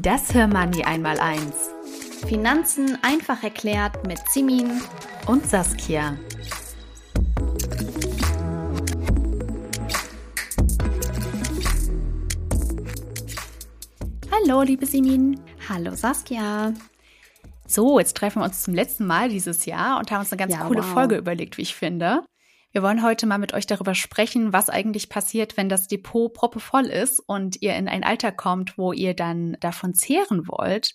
Das Hörmoney einmal eins. Finanzen einfach erklärt mit Simin und Saskia. Hallo, liebe Simin. Hallo, Saskia. So, jetzt treffen wir uns zum letzten Mal dieses Jahr und haben uns eine ganz ja, coole wow. Folge überlegt, wie ich finde. Wir wollen heute mal mit euch darüber sprechen, was eigentlich passiert, wenn das Depot proppevoll ist und ihr in ein Alter kommt, wo ihr dann davon zehren wollt.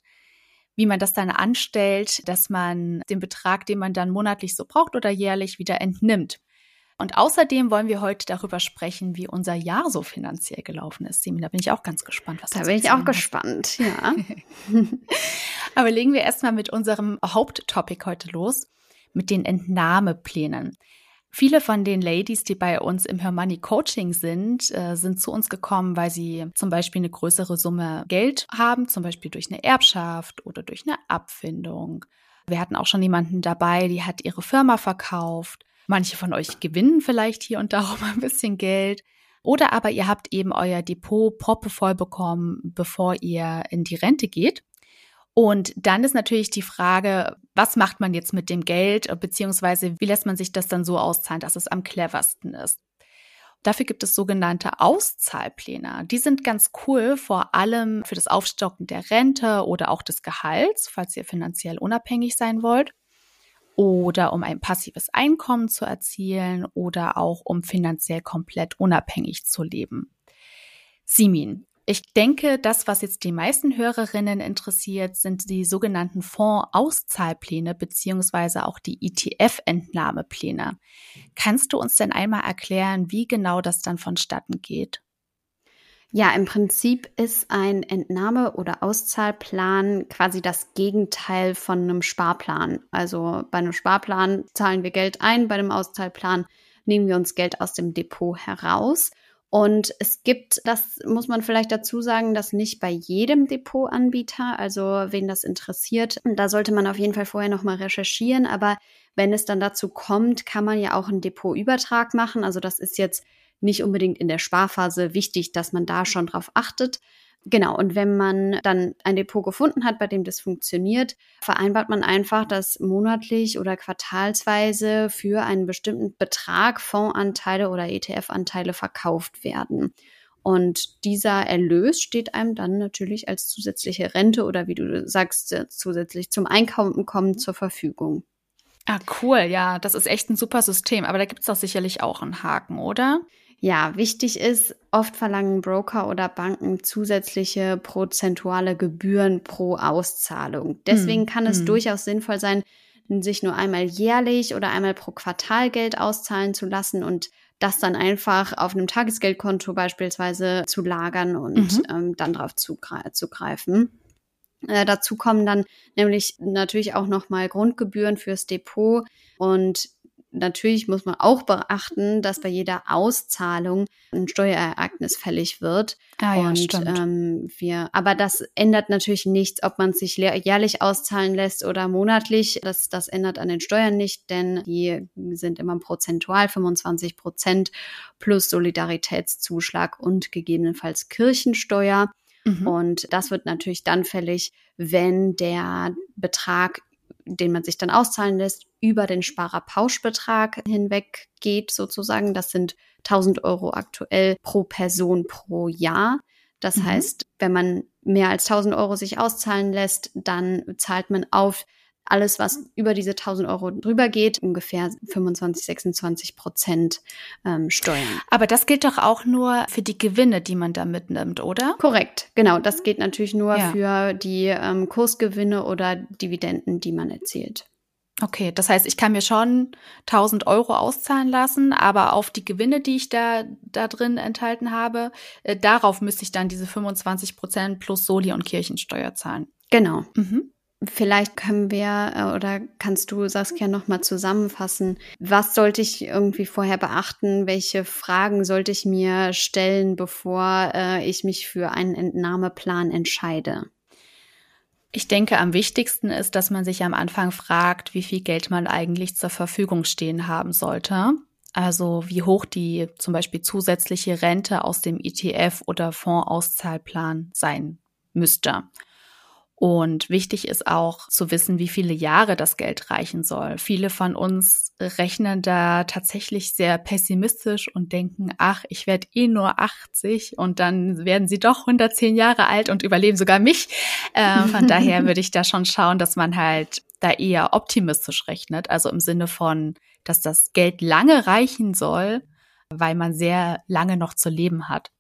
Wie man das dann anstellt, dass man den Betrag, den man dann monatlich so braucht oder jährlich wieder entnimmt. Und außerdem wollen wir heute darüber sprechen, wie unser Jahr so finanziell gelaufen ist. Da bin ich auch ganz gespannt, was Da bin ich auch hat. gespannt, ja. Aber legen wir erstmal mit unserem Haupttopic heute los, mit den Entnahmeplänen. Viele von den Ladies, die bei uns im Hermoney Coaching sind, äh, sind zu uns gekommen, weil sie zum Beispiel eine größere Summe Geld haben, zum Beispiel durch eine Erbschaft oder durch eine Abfindung. Wir hatten auch schon jemanden dabei, die hat ihre Firma verkauft. Manche von euch gewinnen vielleicht hier und da auch mal ein bisschen Geld. Oder aber ihr habt eben euer Depot proppevoll bekommen, bevor ihr in die Rente geht. Und dann ist natürlich die Frage, was macht man jetzt mit dem Geld, beziehungsweise wie lässt man sich das dann so auszahlen, dass es am cleversten ist. Dafür gibt es sogenannte Auszahlpläne. Die sind ganz cool, vor allem für das Aufstocken der Rente oder auch des Gehalts, falls ihr finanziell unabhängig sein wollt. Oder um ein passives Einkommen zu erzielen oder auch um finanziell komplett unabhängig zu leben. Simin, ich denke, das, was jetzt die meisten Hörerinnen interessiert, sind die sogenannten Fondsauszahlpläne beziehungsweise auch die ETF-Entnahmepläne. Kannst du uns denn einmal erklären, wie genau das dann vonstatten geht? Ja, im Prinzip ist ein Entnahme- oder Auszahlplan quasi das Gegenteil von einem Sparplan. Also bei einem Sparplan zahlen wir Geld ein, bei einem Auszahlplan nehmen wir uns Geld aus dem Depot heraus. Und es gibt, das muss man vielleicht dazu sagen, dass nicht bei jedem Depotanbieter, also wen das interessiert, da sollte man auf jeden Fall vorher nochmal recherchieren. Aber wenn es dann dazu kommt, kann man ja auch einen Depotübertrag machen. Also das ist jetzt nicht unbedingt in der Sparphase wichtig, dass man da schon drauf achtet. Genau, und wenn man dann ein Depot gefunden hat, bei dem das funktioniert, vereinbart man einfach, dass monatlich oder quartalsweise für einen bestimmten Betrag Fondsanteile oder ETF-Anteile verkauft werden. Und dieser Erlös steht einem dann natürlich als zusätzliche Rente oder wie du sagst, zusätzlich zum Einkommen zur Verfügung. Ah, cool, ja, das ist echt ein super System. Aber da gibt es doch sicherlich auch einen Haken, oder? Ja, wichtig ist, oft verlangen Broker oder Banken zusätzliche prozentuale Gebühren pro Auszahlung. Deswegen hm. kann es hm. durchaus sinnvoll sein, sich nur einmal jährlich oder einmal pro Quartal Geld auszahlen zu lassen und das dann einfach auf einem Tagesgeldkonto beispielsweise zu lagern und mhm. ähm, dann darauf zugreifen. Äh, dazu kommen dann nämlich natürlich auch nochmal Grundgebühren fürs Depot und natürlich muss man auch beachten, dass bei jeder Auszahlung ein Steuerereignis fällig wird. Ah, ja, und stimmt. Ähm, wir, aber das ändert natürlich nichts, ob man sich jährlich auszahlen lässt oder monatlich. Das, das ändert an den Steuern nicht, denn die sind immer prozentual 25 Prozent plus Solidaritätszuschlag und gegebenenfalls Kirchensteuer. Mhm. Und das wird natürlich dann fällig, wenn der Betrag den man sich dann auszahlen lässt, über den Sparerpauschbetrag hinweg geht sozusagen. Das sind 1000 Euro aktuell pro Person pro Jahr. Das mhm. heißt, wenn man mehr als 1000 Euro sich auszahlen lässt, dann zahlt man auf alles, was über diese 1000 Euro drüber geht, ungefähr 25, 26 Prozent ähm, Steuern. Aber das gilt doch auch nur für die Gewinne, die man da mitnimmt, oder? Korrekt, genau. Das geht natürlich nur ja. für die ähm, Kursgewinne oder Dividenden, die man erzielt. Okay, das heißt, ich kann mir schon 1000 Euro auszahlen lassen, aber auf die Gewinne, die ich da, da drin enthalten habe, äh, darauf müsste ich dann diese 25 Prozent plus Soli und Kirchensteuer zahlen. Genau. Mhm. Vielleicht können wir äh, oder kannst du, Saskia, nochmal zusammenfassen. Was sollte ich irgendwie vorher beachten? Welche Fragen sollte ich mir stellen, bevor äh, ich mich für einen Entnahmeplan entscheide? Ich denke, am wichtigsten ist, dass man sich am Anfang fragt, wie viel Geld man eigentlich zur Verfügung stehen haben sollte. Also wie hoch die zum Beispiel zusätzliche Rente aus dem ETF oder Fondsauszahlplan sein müsste. Und wichtig ist auch zu wissen, wie viele Jahre das Geld reichen soll. Viele von uns rechnen da tatsächlich sehr pessimistisch und denken, ach, ich werde eh nur 80 und dann werden sie doch 110 Jahre alt und überleben sogar mich. Äh, von daher würde ich da schon schauen, dass man halt da eher optimistisch rechnet. Also im Sinne von, dass das Geld lange reichen soll, weil man sehr lange noch zu leben hat.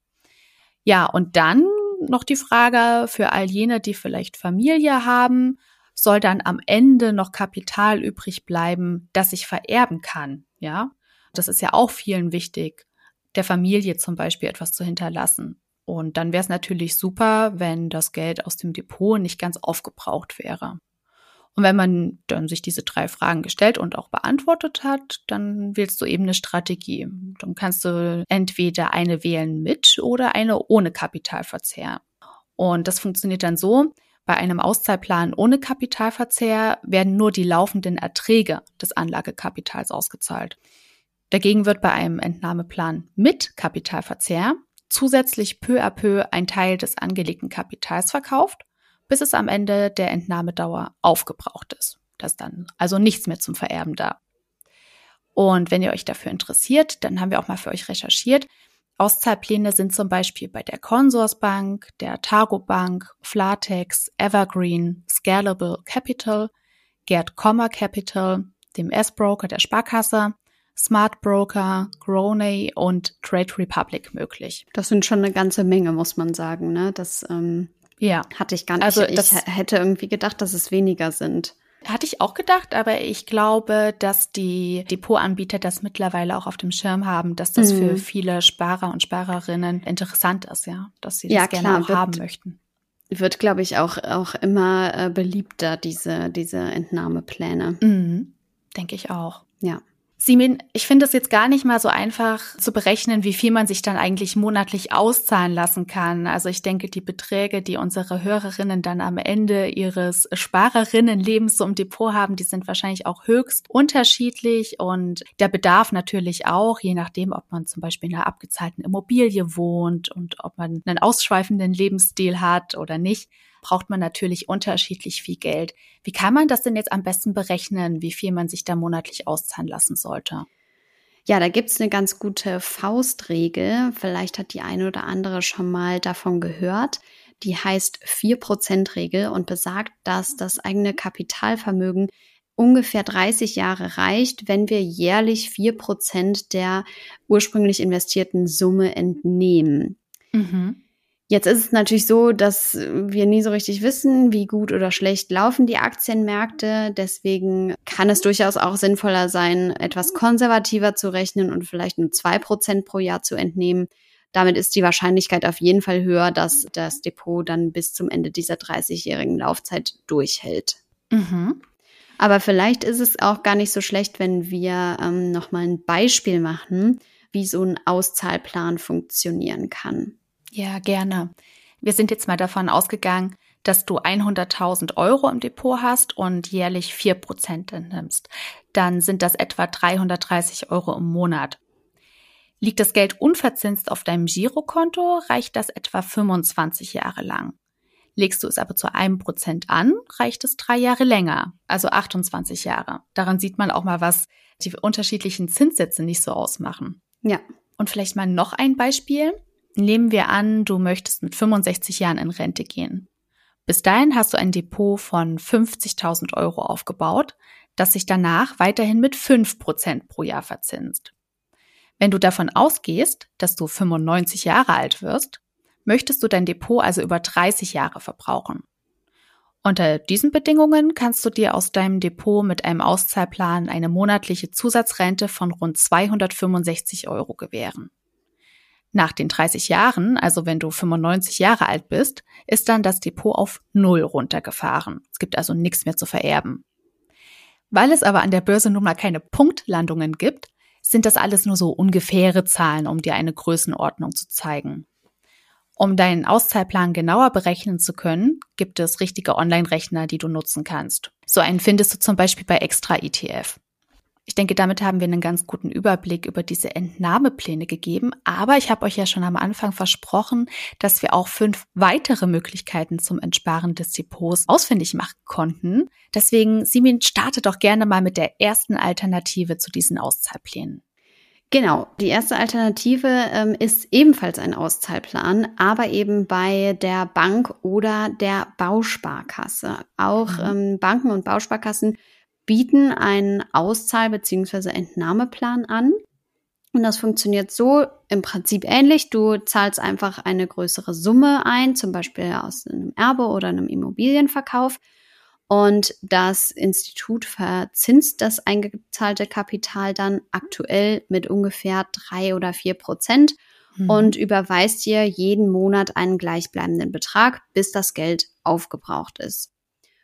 Ja, und dann noch die Frage für all jene, die vielleicht Familie haben, soll dann am Ende noch Kapital übrig bleiben, das ich vererben kann, ja? Das ist ja auch vielen wichtig, der Familie zum Beispiel etwas zu hinterlassen. Und dann wäre es natürlich super, wenn das Geld aus dem Depot nicht ganz aufgebraucht wäre. Und wenn man dann sich diese drei Fragen gestellt und auch beantwortet hat, dann wählst du eben eine Strategie. Dann kannst du entweder eine wählen mit oder eine ohne Kapitalverzehr. Und das funktioniert dann so, bei einem Auszahlplan ohne Kapitalverzehr werden nur die laufenden Erträge des Anlagekapitals ausgezahlt. Dagegen wird bei einem Entnahmeplan mit Kapitalverzehr zusätzlich peu à peu ein Teil des angelegten Kapitals verkauft bis es am Ende der Entnahmedauer aufgebraucht ist. Da ist dann also nichts mehr zum Vererben da. Und wenn ihr euch dafür interessiert, dann haben wir auch mal für euch recherchiert. Auszahlpläne sind zum Beispiel bei der Consorsbank, der Targo Bank, Flatex, Evergreen, Scalable Capital, Gerd Kommer Capital, dem S-Broker der Sparkasse, Smart Broker, Groney und Trade Republic möglich. Das sind schon eine ganze Menge, muss man sagen. Ne? Das ähm, ja. Hatte ich gar nicht. Also ich hätte irgendwie gedacht, dass es weniger sind. Hatte ich auch gedacht, aber ich glaube, dass die Depotanbieter das mittlerweile auch auf dem Schirm haben, dass das mhm. für viele Sparer und Sparerinnen interessant ist, ja, dass sie das ja, gerne klar, auch wird, haben möchten. Wird, glaube ich, auch, auch immer äh, beliebter, diese, diese Entnahmepläne. Mhm. Denke ich auch. Ja. Simin, ich finde es jetzt gar nicht mal so einfach zu berechnen, wie viel man sich dann eigentlich monatlich auszahlen lassen kann. Also ich denke, die Beträge, die unsere Hörerinnen dann am Ende ihres Sparerinnenlebens so im Depot haben, die sind wahrscheinlich auch höchst unterschiedlich und der Bedarf natürlich auch, je nachdem, ob man zum Beispiel in einer abgezahlten Immobilie wohnt und ob man einen ausschweifenden Lebensstil hat oder nicht braucht man natürlich unterschiedlich viel Geld. Wie kann man das denn jetzt am besten berechnen, wie viel man sich da monatlich auszahlen lassen sollte? Ja, da gibt's eine ganz gute Faustregel. Vielleicht hat die eine oder andere schon mal davon gehört. Die heißt 4%-Regel und besagt, dass das eigene Kapitalvermögen ungefähr 30 Jahre reicht, wenn wir jährlich 4% der ursprünglich investierten Summe entnehmen. Mhm. Jetzt ist es natürlich so, dass wir nie so richtig wissen, wie gut oder schlecht laufen die Aktienmärkte. Deswegen kann es durchaus auch sinnvoller sein, etwas konservativer zu rechnen und vielleicht nur zwei Prozent pro Jahr zu entnehmen. Damit ist die Wahrscheinlichkeit auf jeden Fall höher, dass das Depot dann bis zum Ende dieser 30-jährigen Laufzeit durchhält. Mhm. Aber vielleicht ist es auch gar nicht so schlecht, wenn wir ähm, nochmal ein Beispiel machen, wie so ein Auszahlplan funktionieren kann. Ja, gerne. Wir sind jetzt mal davon ausgegangen, dass du 100.000 Euro im Depot hast und jährlich 4% nimmst. Dann sind das etwa 330 Euro im Monat. Liegt das Geld unverzinst auf deinem Girokonto, reicht das etwa 25 Jahre lang. Legst du es aber zu einem Prozent an, reicht es drei Jahre länger, also 28 Jahre. Daran sieht man auch mal, was die unterschiedlichen Zinssätze nicht so ausmachen. Ja. Und vielleicht mal noch ein Beispiel. Nehmen wir an, du möchtest mit 65 Jahren in Rente gehen. Bis dahin hast du ein Depot von 50.000 Euro aufgebaut, das sich danach weiterhin mit 5% pro Jahr verzinst. Wenn du davon ausgehst, dass du 95 Jahre alt wirst, möchtest du dein Depot also über 30 Jahre verbrauchen. Unter diesen Bedingungen kannst du dir aus deinem Depot mit einem Auszahlplan eine monatliche Zusatzrente von rund 265 Euro gewähren. Nach den 30 Jahren, also wenn du 95 Jahre alt bist, ist dann das Depot auf Null runtergefahren. Es gibt also nichts mehr zu vererben. Weil es aber an der Börse nun mal keine Punktlandungen gibt, sind das alles nur so ungefähre Zahlen, um dir eine Größenordnung zu zeigen. Um deinen Auszahlplan genauer berechnen zu können, gibt es richtige Online-Rechner, die du nutzen kannst. So einen findest du zum Beispiel bei Extra ETF. Ich denke, damit haben wir einen ganz guten Überblick über diese Entnahmepläne gegeben. Aber ich habe euch ja schon am Anfang versprochen, dass wir auch fünf weitere Möglichkeiten zum Entsparen des Depots ausfindig machen konnten. Deswegen, Simin, starte doch gerne mal mit der ersten Alternative zu diesen Auszahlplänen. Genau, die erste Alternative ähm, ist ebenfalls ein Auszahlplan, aber eben bei der Bank oder der Bausparkasse. Auch mhm. ähm, Banken und Bausparkassen bieten einen Auszahl- bzw. Entnahmeplan an. Und das funktioniert so im Prinzip ähnlich. Du zahlst einfach eine größere Summe ein, zum Beispiel aus einem Erbe oder einem Immobilienverkauf. Und das Institut verzinst das eingezahlte Kapital dann aktuell mit ungefähr drei oder vier Prozent mhm. und überweist dir jeden Monat einen gleichbleibenden Betrag, bis das Geld aufgebraucht ist.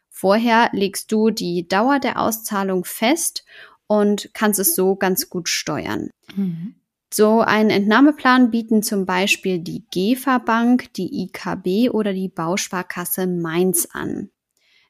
Vorher legst du die Dauer der Auszahlung fest und kannst es so ganz gut steuern. Mhm. So einen Entnahmeplan bieten zum Beispiel die GEFA Bank, die IKB oder die Bausparkasse Mainz an.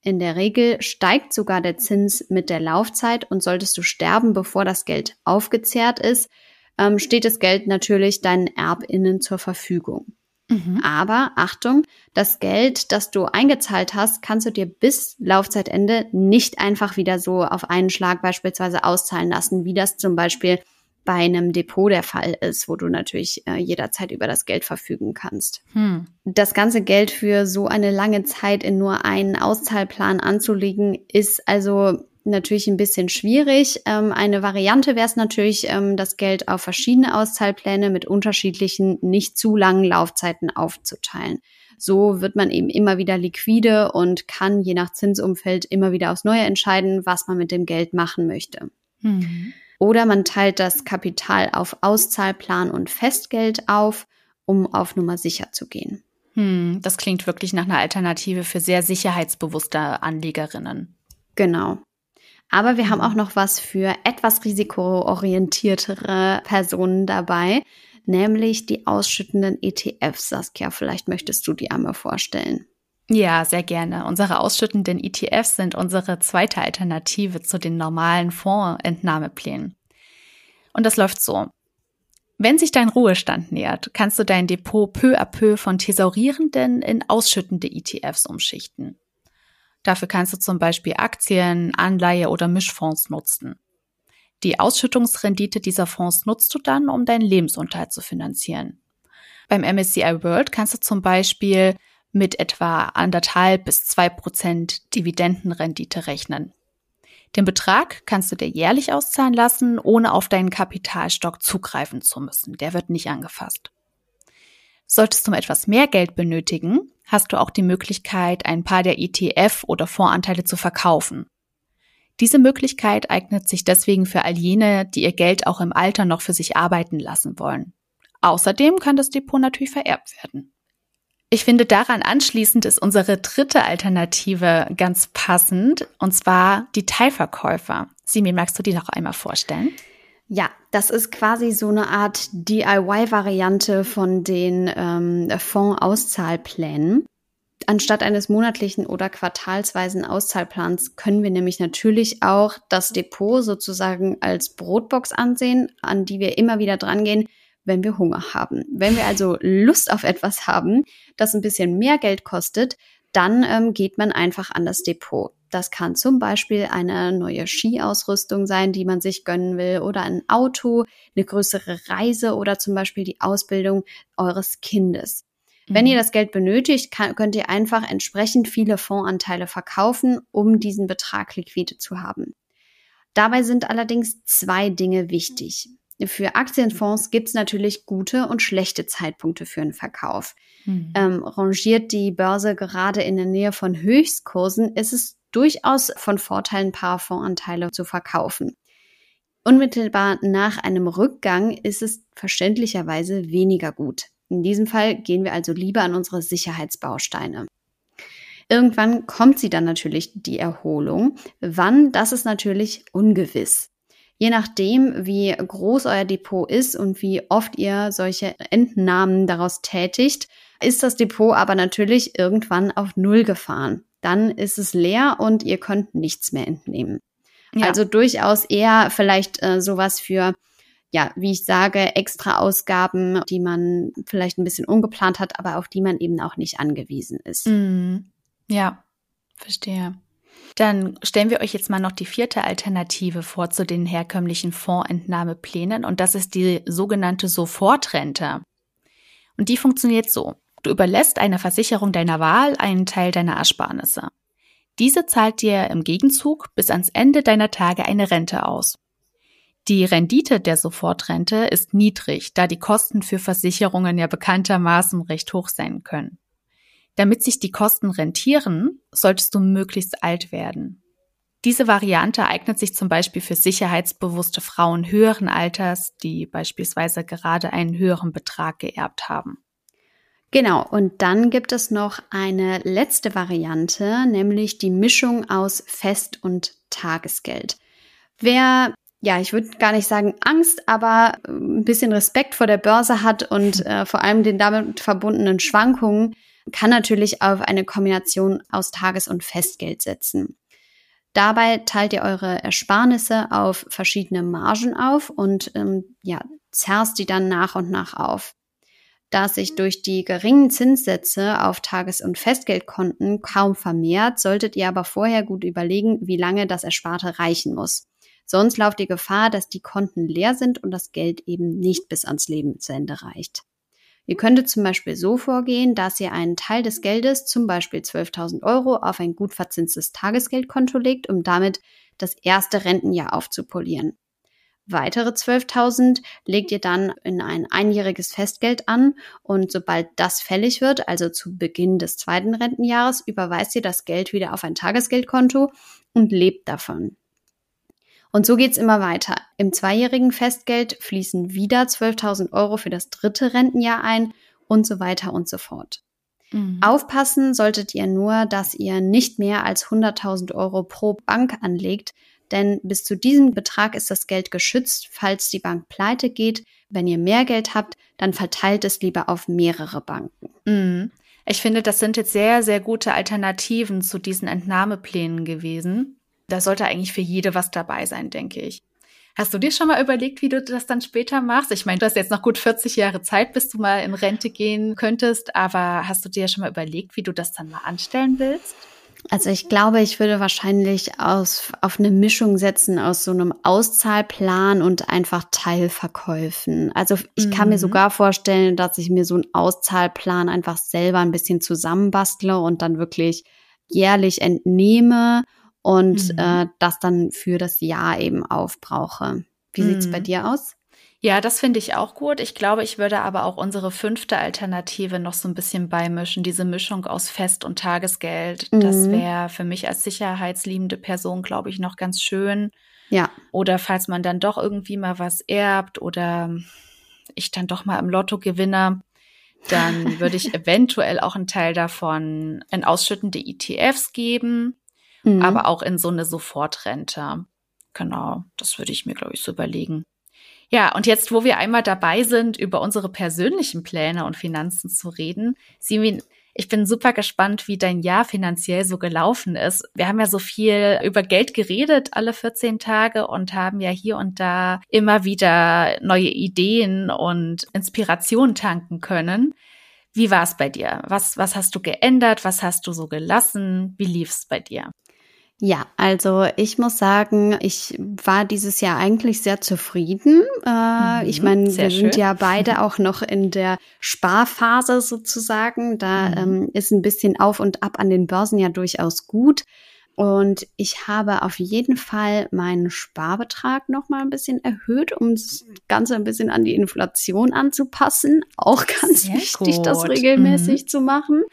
In der Regel steigt sogar der Zins mit der Laufzeit und solltest du sterben, bevor das Geld aufgezehrt ist, ähm, steht das Geld natürlich deinen ErbInnen zur Verfügung. Mhm. Aber Achtung, das Geld, das du eingezahlt hast, kannst du dir bis Laufzeitende nicht einfach wieder so auf einen Schlag beispielsweise auszahlen lassen, wie das zum Beispiel bei einem Depot der Fall ist, wo du natürlich äh, jederzeit über das Geld verfügen kannst. Hm. Das ganze Geld für so eine lange Zeit in nur einen Auszahlplan anzulegen, ist also natürlich ein bisschen schwierig. Ähm, eine Variante wäre es natürlich, ähm, das Geld auf verschiedene Auszahlpläne mit unterschiedlichen, nicht zu langen Laufzeiten aufzuteilen. So wird man eben immer wieder liquide und kann je nach Zinsumfeld immer wieder aufs Neue entscheiden, was man mit dem Geld machen möchte. Mhm. Oder man teilt das Kapital auf Auszahlplan und Festgeld auf, um auf Nummer sicher zu gehen. Hm, das klingt wirklich nach einer Alternative für sehr sicherheitsbewusste Anlegerinnen. Genau. Aber wir haben auch noch was für etwas risikoorientiertere Personen dabei, nämlich die ausschüttenden ETFs. Saskia, vielleicht möchtest du die einmal vorstellen. Ja, sehr gerne. Unsere ausschüttenden ETFs sind unsere zweite Alternative zu den normalen Fondsentnahmeplänen. Und das läuft so. Wenn sich dein Ruhestand nähert, kannst du dein Depot peu à peu von thesaurierenden in ausschüttende ETFs umschichten. Dafür kannst du zum Beispiel Aktien, Anleihe oder Mischfonds nutzen. Die Ausschüttungsrendite dieser Fonds nutzt du dann, um deinen Lebensunterhalt zu finanzieren. Beim MSCI World kannst du zum Beispiel mit etwa anderthalb bis zwei Prozent Dividendenrendite rechnen. Den Betrag kannst du dir jährlich auszahlen lassen, ohne auf deinen Kapitalstock zugreifen zu müssen. Der wird nicht angefasst. Solltest du etwas mehr Geld benötigen, hast du auch die Möglichkeit, ein paar der ETF oder Fondsanteile zu verkaufen. Diese Möglichkeit eignet sich deswegen für all jene, die ihr Geld auch im Alter noch für sich arbeiten lassen wollen. Außerdem kann das Depot natürlich vererbt werden. Ich finde daran anschließend ist unsere dritte Alternative ganz passend, und zwar die Teilverkäufer. Simi, magst du die noch einmal vorstellen? Ja, das ist quasi so eine Art DIY-Variante von den ähm, Fondsauszahlplänen. Anstatt eines monatlichen oder quartalsweisen Auszahlplans können wir nämlich natürlich auch das Depot sozusagen als Brotbox ansehen, an die wir immer wieder drangehen, wenn wir Hunger haben. Wenn wir also Lust auf etwas haben, das ein bisschen mehr Geld kostet, dann ähm, geht man einfach an das Depot. Das kann zum Beispiel eine neue Skiausrüstung sein, die man sich gönnen will, oder ein Auto, eine größere Reise oder zum Beispiel die Ausbildung eures Kindes. Wenn ihr mhm. das Geld benötigt, kann, könnt ihr einfach entsprechend viele Fondsanteile verkaufen, um diesen Betrag liquide zu haben. Dabei sind allerdings zwei Dinge wichtig. für Aktienfonds gibt es natürlich gute und schlechte Zeitpunkte für einen Verkauf. Mhm. Ähm, rangiert die Börse gerade in der Nähe von Höchstkursen, ist es durchaus von Vorteil, ein paar Fondsanteile zu verkaufen. Unmittelbar nach einem Rückgang ist es verständlicherweise weniger gut. In diesem Fall gehen wir also lieber an unsere Sicherheitsbausteine. Irgendwann kommt sie dann natürlich die Erholung. Wann, das ist natürlich ungewiss. Je nachdem, wie groß euer Depot ist und wie oft ihr solche Entnahmen daraus tätigt, ist das Depot aber natürlich irgendwann auf Null gefahren. Dann ist es leer und ihr könnt nichts mehr entnehmen. Ja. Also durchaus eher vielleicht äh, sowas für, ja, wie ich sage, extra Ausgaben, die man vielleicht ein bisschen ungeplant hat, aber auf die man eben auch nicht angewiesen ist. Mm. Ja, verstehe. Dann stellen wir euch jetzt mal noch die vierte Alternative vor zu den herkömmlichen Fondsentnahmeplänen und das ist die sogenannte Sofortrente. Und die funktioniert so. Du überlässt einer Versicherung deiner Wahl einen Teil deiner Ersparnisse. Diese zahlt dir im Gegenzug bis ans Ende deiner Tage eine Rente aus. Die Rendite der Sofortrente ist niedrig, da die Kosten für Versicherungen ja bekanntermaßen recht hoch sein können. Damit sich die Kosten rentieren, solltest du möglichst alt werden. Diese Variante eignet sich zum Beispiel für sicherheitsbewusste Frauen höheren Alters, die beispielsweise gerade einen höheren Betrag geerbt haben. Genau, und dann gibt es noch eine letzte Variante, nämlich die Mischung aus Fest- und Tagesgeld. Wer, ja, ich würde gar nicht sagen Angst, aber äh, ein bisschen Respekt vor der Börse hat und äh, vor allem den damit verbundenen Schwankungen, kann natürlich auf eine Kombination aus Tages- und Festgeld setzen. Dabei teilt ihr eure Ersparnisse auf verschiedene Margen auf und ähm, ja, zerrst die dann nach und nach auf da sich durch die geringen Zinssätze auf Tages- und Festgeldkonten kaum vermehrt, solltet ihr aber vorher gut überlegen, wie lange das Ersparte reichen muss. Sonst lauft ihr Gefahr, dass die Konten leer sind und das Geld eben nicht bis ans Lebensende reicht. Ihr könntet zum Beispiel so vorgehen, dass ihr einen Teil des Geldes, zum Beispiel 12.000 Euro, auf ein gut verzinstes Tagesgeldkonto legt, um damit das erste Rentenjahr aufzupolieren. Weitere 12.000 legt ihr dann in ein einjähriges Festgeld an und sobald das fällig wird, also zu Beginn des zweiten Rentenjahres, überweist ihr das Geld wieder auf ein Tagesgeldkonto und lebt davon. Und so geht's immer weiter. Im zweijährigen Festgeld fließen wieder 12.000 Euro für das dritte Rentenjahr ein und so weiter und so fort. Mhm. Aufpassen solltet ihr nur, dass ihr nicht mehr als 100.000 Euro pro Bank anlegt, denn bis zu diesem Betrag ist das Geld geschützt, falls die Bank pleite geht. Wenn ihr mehr Geld habt, dann verteilt es lieber auf mehrere Banken. Mhm. Ich finde, das sind jetzt sehr, sehr gute Alternativen zu diesen Entnahmeplänen gewesen. Da sollte eigentlich für jede was dabei sein, denke ich. Hast du dir schon mal überlegt, wie du das dann später machst? Ich meine, du hast jetzt noch gut 40 Jahre Zeit, bis du mal in Rente gehen könntest, aber hast du dir schon mal überlegt, wie du das dann mal anstellen willst? Also ich glaube, ich würde wahrscheinlich aus, auf eine Mischung setzen aus so einem Auszahlplan und einfach Teilverkäufen. Also ich mhm. kann mir mhm. sogar vorstellen, dass ich mir so einen Auszahlplan einfach selber ein bisschen zusammenbastle und dann wirklich jährlich entnehme und mhm. äh, das dann für das Jahr eben aufbrauche. Wie mhm. sieht's bei mhm. dir aus? Ja, das finde ich auch gut. Ich glaube, ich würde aber auch unsere fünfte Alternative noch so ein bisschen beimischen, diese Mischung aus Fest- und Tagesgeld. Mhm. Das wäre für mich als sicherheitsliebende Person, glaube ich, noch ganz schön. Ja. Oder falls man dann doch irgendwie mal was erbt oder ich dann doch mal im Lotto gewinne, dann würde ich eventuell auch einen Teil davon in ausschüttende ETFs geben, mhm. aber auch in so eine Sofortrente. Genau, das würde ich mir, glaube ich, so überlegen. Ja, und jetzt, wo wir einmal dabei sind, über unsere persönlichen Pläne und Finanzen zu reden, Simin, ich bin super gespannt, wie dein Jahr finanziell so gelaufen ist. Wir haben ja so viel über Geld geredet alle 14 Tage und haben ja hier und da immer wieder neue Ideen und Inspiration tanken können. Wie war es bei dir? Was, was hast du geändert? Was hast du so gelassen? Wie lief es bei dir? Ja, also ich muss sagen, ich war dieses Jahr eigentlich sehr zufrieden. Äh, mhm, ich meine, wir schön. sind ja beide auch noch in der Sparphase sozusagen. Da mhm. ähm, ist ein bisschen auf und ab an den Börsen ja durchaus gut. Und ich habe auf jeden Fall meinen Sparbetrag noch mal ein bisschen erhöht, um das Ganze ein bisschen an die Inflation anzupassen. Auch ganz Sehr wichtig, gut. das regelmäßig mhm. zu machen.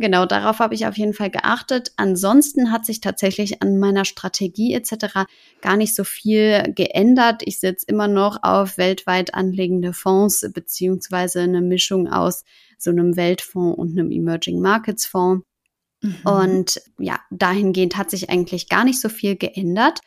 Genau, darauf habe ich auf jeden Fall geachtet. Ansonsten hat sich tatsächlich an meiner Strategie etc. gar nicht so viel geändert. Ich setze immer noch auf weltweit anlegende Fonds beziehungsweise eine Mischung aus so einem Weltfonds und einem Emerging Markets Fonds. Mhm. Und ja, dahingehend hat sich eigentlich gar nicht so viel geändert.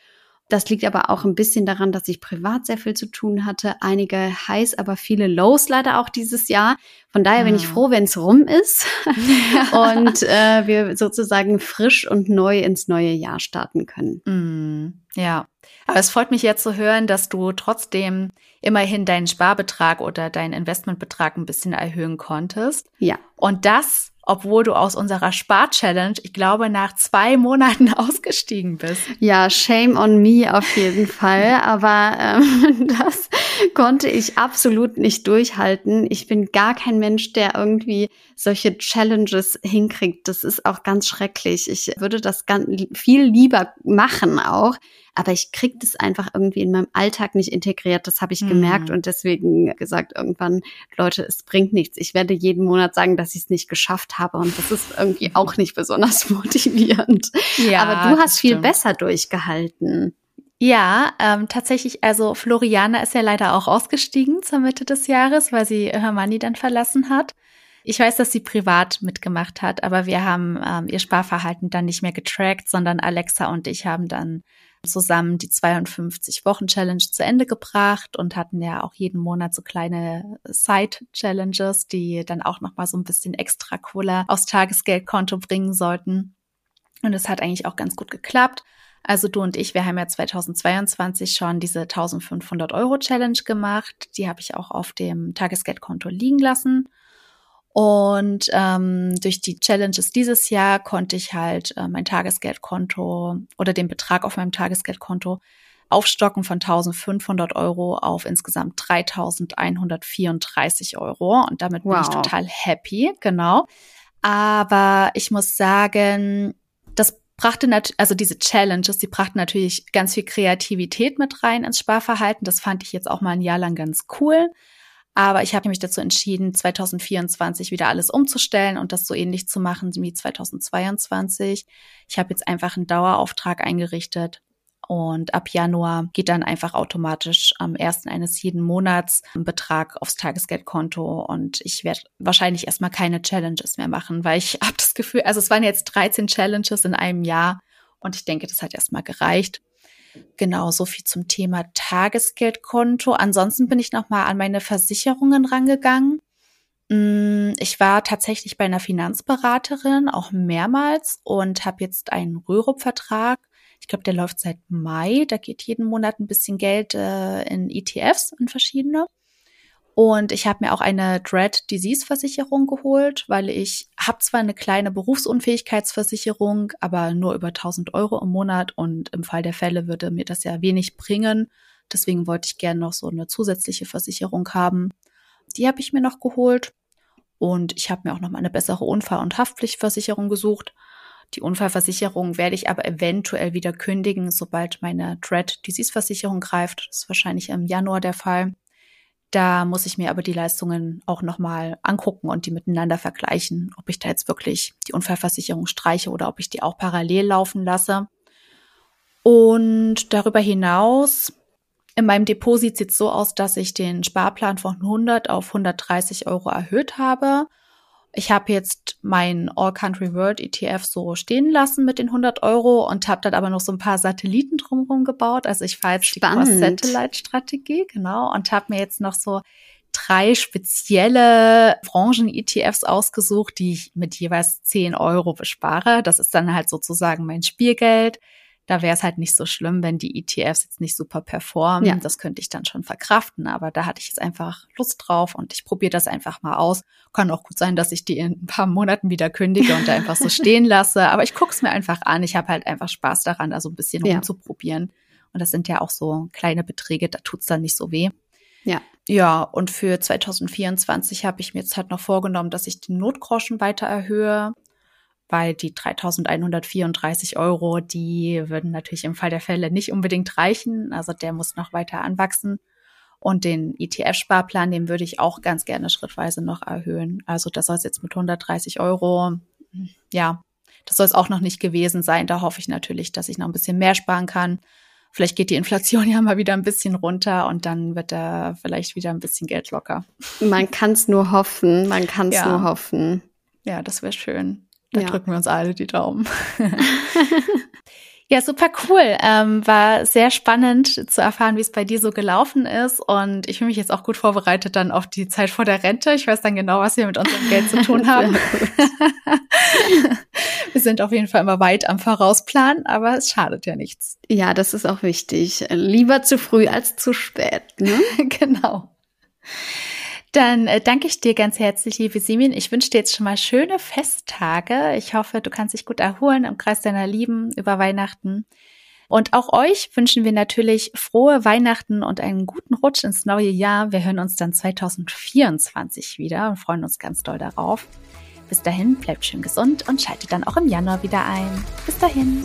Das liegt aber auch ein bisschen daran, dass ich privat sehr viel zu tun hatte. Einige Highs, aber viele Lows leider auch dieses Jahr. Von daher bin ich ah. froh, wenn es rum ist und äh, wir sozusagen frisch und neu ins neue Jahr starten können. Mm, ja, aber es freut mich jetzt zu hören, dass du trotzdem immerhin deinen Sparbetrag oder deinen Investmentbetrag ein bisschen erhöhen konntest. Ja. Und das obwohl du aus unserer Spar-Challenge, ich glaube, nach zwei Monaten ausgestiegen bist. Ja, shame on me auf jeden Fall. Aber ähm, das konnte ich absolut nicht durchhalten. Ich bin gar kein Mensch, der irgendwie solche Challenges hinkriegt. Das ist auch ganz schrecklich. Ich würde das ganz viel lieber machen auch aber ich kriege das einfach irgendwie in meinem Alltag nicht integriert. Das habe ich mhm. gemerkt und deswegen gesagt irgendwann, Leute, es bringt nichts. Ich werde jeden Monat sagen, dass ich es nicht geschafft habe und das ist irgendwie auch nicht besonders motivierend. Ja, aber du hast viel besser durchgehalten. Ja, ähm, tatsächlich, also Floriana ist ja leider auch ausgestiegen zur Mitte des Jahres, weil sie Hermanni dann verlassen hat. Ich weiß, dass sie privat mitgemacht hat, aber wir haben ähm, ihr Sparverhalten dann nicht mehr getrackt, sondern Alexa und ich haben dann zusammen die 52 Wochen Challenge zu Ende gebracht und hatten ja auch jeden Monat so kleine Side Challenges, die dann auch noch mal so ein bisschen extra Kohle aufs Tagesgeldkonto bringen sollten. Und es hat eigentlich auch ganz gut geklappt. Also du und ich, wir haben ja 2022 schon diese 1500 Euro Challenge gemacht. Die habe ich auch auf dem Tagesgeldkonto liegen lassen. Und ähm, durch die Challenges dieses Jahr konnte ich halt äh, mein Tagesgeldkonto oder den Betrag auf meinem Tagesgeldkonto aufstocken von 1500 Euro auf insgesamt 3134 Euro. Und damit wow. bin ich total happy, genau. Aber ich muss sagen, das brachte natürlich, also diese Challenges, die brachten natürlich ganz viel Kreativität mit rein ins Sparverhalten. Das fand ich jetzt auch mal ein Jahr lang ganz cool. Aber ich habe mich dazu entschieden, 2024 wieder alles umzustellen und das so ähnlich zu machen wie 2022. Ich habe jetzt einfach einen Dauerauftrag eingerichtet und ab Januar geht dann einfach automatisch am ersten eines jeden Monats ein Betrag aufs Tagesgeldkonto. Und ich werde wahrscheinlich erstmal keine Challenges mehr machen, weil ich habe das Gefühl, also es waren jetzt 13 Challenges in einem Jahr und ich denke, das hat erstmal gereicht. Genau, so viel zum Thema Tagesgeldkonto. Ansonsten bin ich nochmal an meine Versicherungen rangegangen. Mm, ich war tatsächlich bei einer Finanzberaterin auch mehrmals und habe jetzt einen Rürup-Vertrag. Ich glaube, der läuft seit Mai. Da geht jeden Monat ein bisschen Geld äh, in ETFs, in verschiedene. Und ich habe mir auch eine Dread Disease Versicherung geholt, weil ich habe zwar eine kleine Berufsunfähigkeitsversicherung, aber nur über 1000 Euro im Monat und im Fall der Fälle würde mir das ja wenig bringen. Deswegen wollte ich gerne noch so eine zusätzliche Versicherung haben. Die habe ich mir noch geholt und ich habe mir auch noch mal eine bessere Unfall- und Haftpflichtversicherung gesucht. Die Unfallversicherung werde ich aber eventuell wieder kündigen, sobald meine Dread Disease Versicherung greift. Das ist wahrscheinlich im Januar der Fall. Da muss ich mir aber die Leistungen auch nochmal angucken und die miteinander vergleichen, ob ich da jetzt wirklich die Unfallversicherung streiche oder ob ich die auch parallel laufen lasse. Und darüber hinaus, in meinem Depot sieht es so aus, dass ich den Sparplan von 100 auf 130 Euro erhöht habe ich habe jetzt mein All Country World ETF so stehen lassen mit den 100 Euro und habe dann aber noch so ein paar Satelliten drumherum gebaut. Also ich fahre jetzt die Cross-Satellite-Strategie, genau, und habe mir jetzt noch so drei spezielle Branchen-ETFs ausgesucht, die ich mit jeweils 10 Euro bespare. Das ist dann halt sozusagen mein Spielgeld. Da wäre es halt nicht so schlimm, wenn die ETFs jetzt nicht super performen. Ja. Das könnte ich dann schon verkraften, aber da hatte ich jetzt einfach Lust drauf und ich probiere das einfach mal aus. Kann auch gut sein, dass ich die in ein paar Monaten wieder kündige und da einfach so stehen lasse. Aber ich gucke es mir einfach an. Ich habe halt einfach Spaß daran, da so ein bisschen ja. rumzuprobieren. Und das sind ja auch so kleine Beträge, da tut's dann nicht so weh. Ja. Ja, und für 2024 habe ich mir jetzt halt noch vorgenommen, dass ich den Notgroschen weiter erhöhe weil die 3134 Euro, die würden natürlich im Fall der Fälle nicht unbedingt reichen. Also der muss noch weiter anwachsen. Und den ETF-Sparplan, den würde ich auch ganz gerne schrittweise noch erhöhen. Also das soll es jetzt mit 130 Euro, ja, das soll es auch noch nicht gewesen sein. Da hoffe ich natürlich, dass ich noch ein bisschen mehr sparen kann. Vielleicht geht die Inflation ja mal wieder ein bisschen runter und dann wird da vielleicht wieder ein bisschen Geld locker. Man kann es nur hoffen, man kann es ja. nur hoffen. Ja, das wäre schön. Da ja. drücken wir uns alle die Daumen. Ja, super cool. Ähm, war sehr spannend zu erfahren, wie es bei dir so gelaufen ist. Und ich fühle mich jetzt auch gut vorbereitet dann auf die Zeit vor der Rente. Ich weiß dann genau, was wir mit unserem Geld zu tun haben. wir sind auf jeden Fall immer weit am Vorausplan, aber es schadet ja nichts. Ja, das ist auch wichtig. Lieber zu früh als zu spät. Ne? genau. Dann äh, danke ich dir ganz herzlich, liebe Simin. Ich wünsche dir jetzt schon mal schöne Festtage. Ich hoffe, du kannst dich gut erholen im Kreis deiner Lieben über Weihnachten. Und auch euch wünschen wir natürlich frohe Weihnachten und einen guten Rutsch ins neue Jahr. Wir hören uns dann 2024 wieder und freuen uns ganz doll darauf. Bis dahin, bleibt schön gesund und schaltet dann auch im Januar wieder ein. Bis dahin.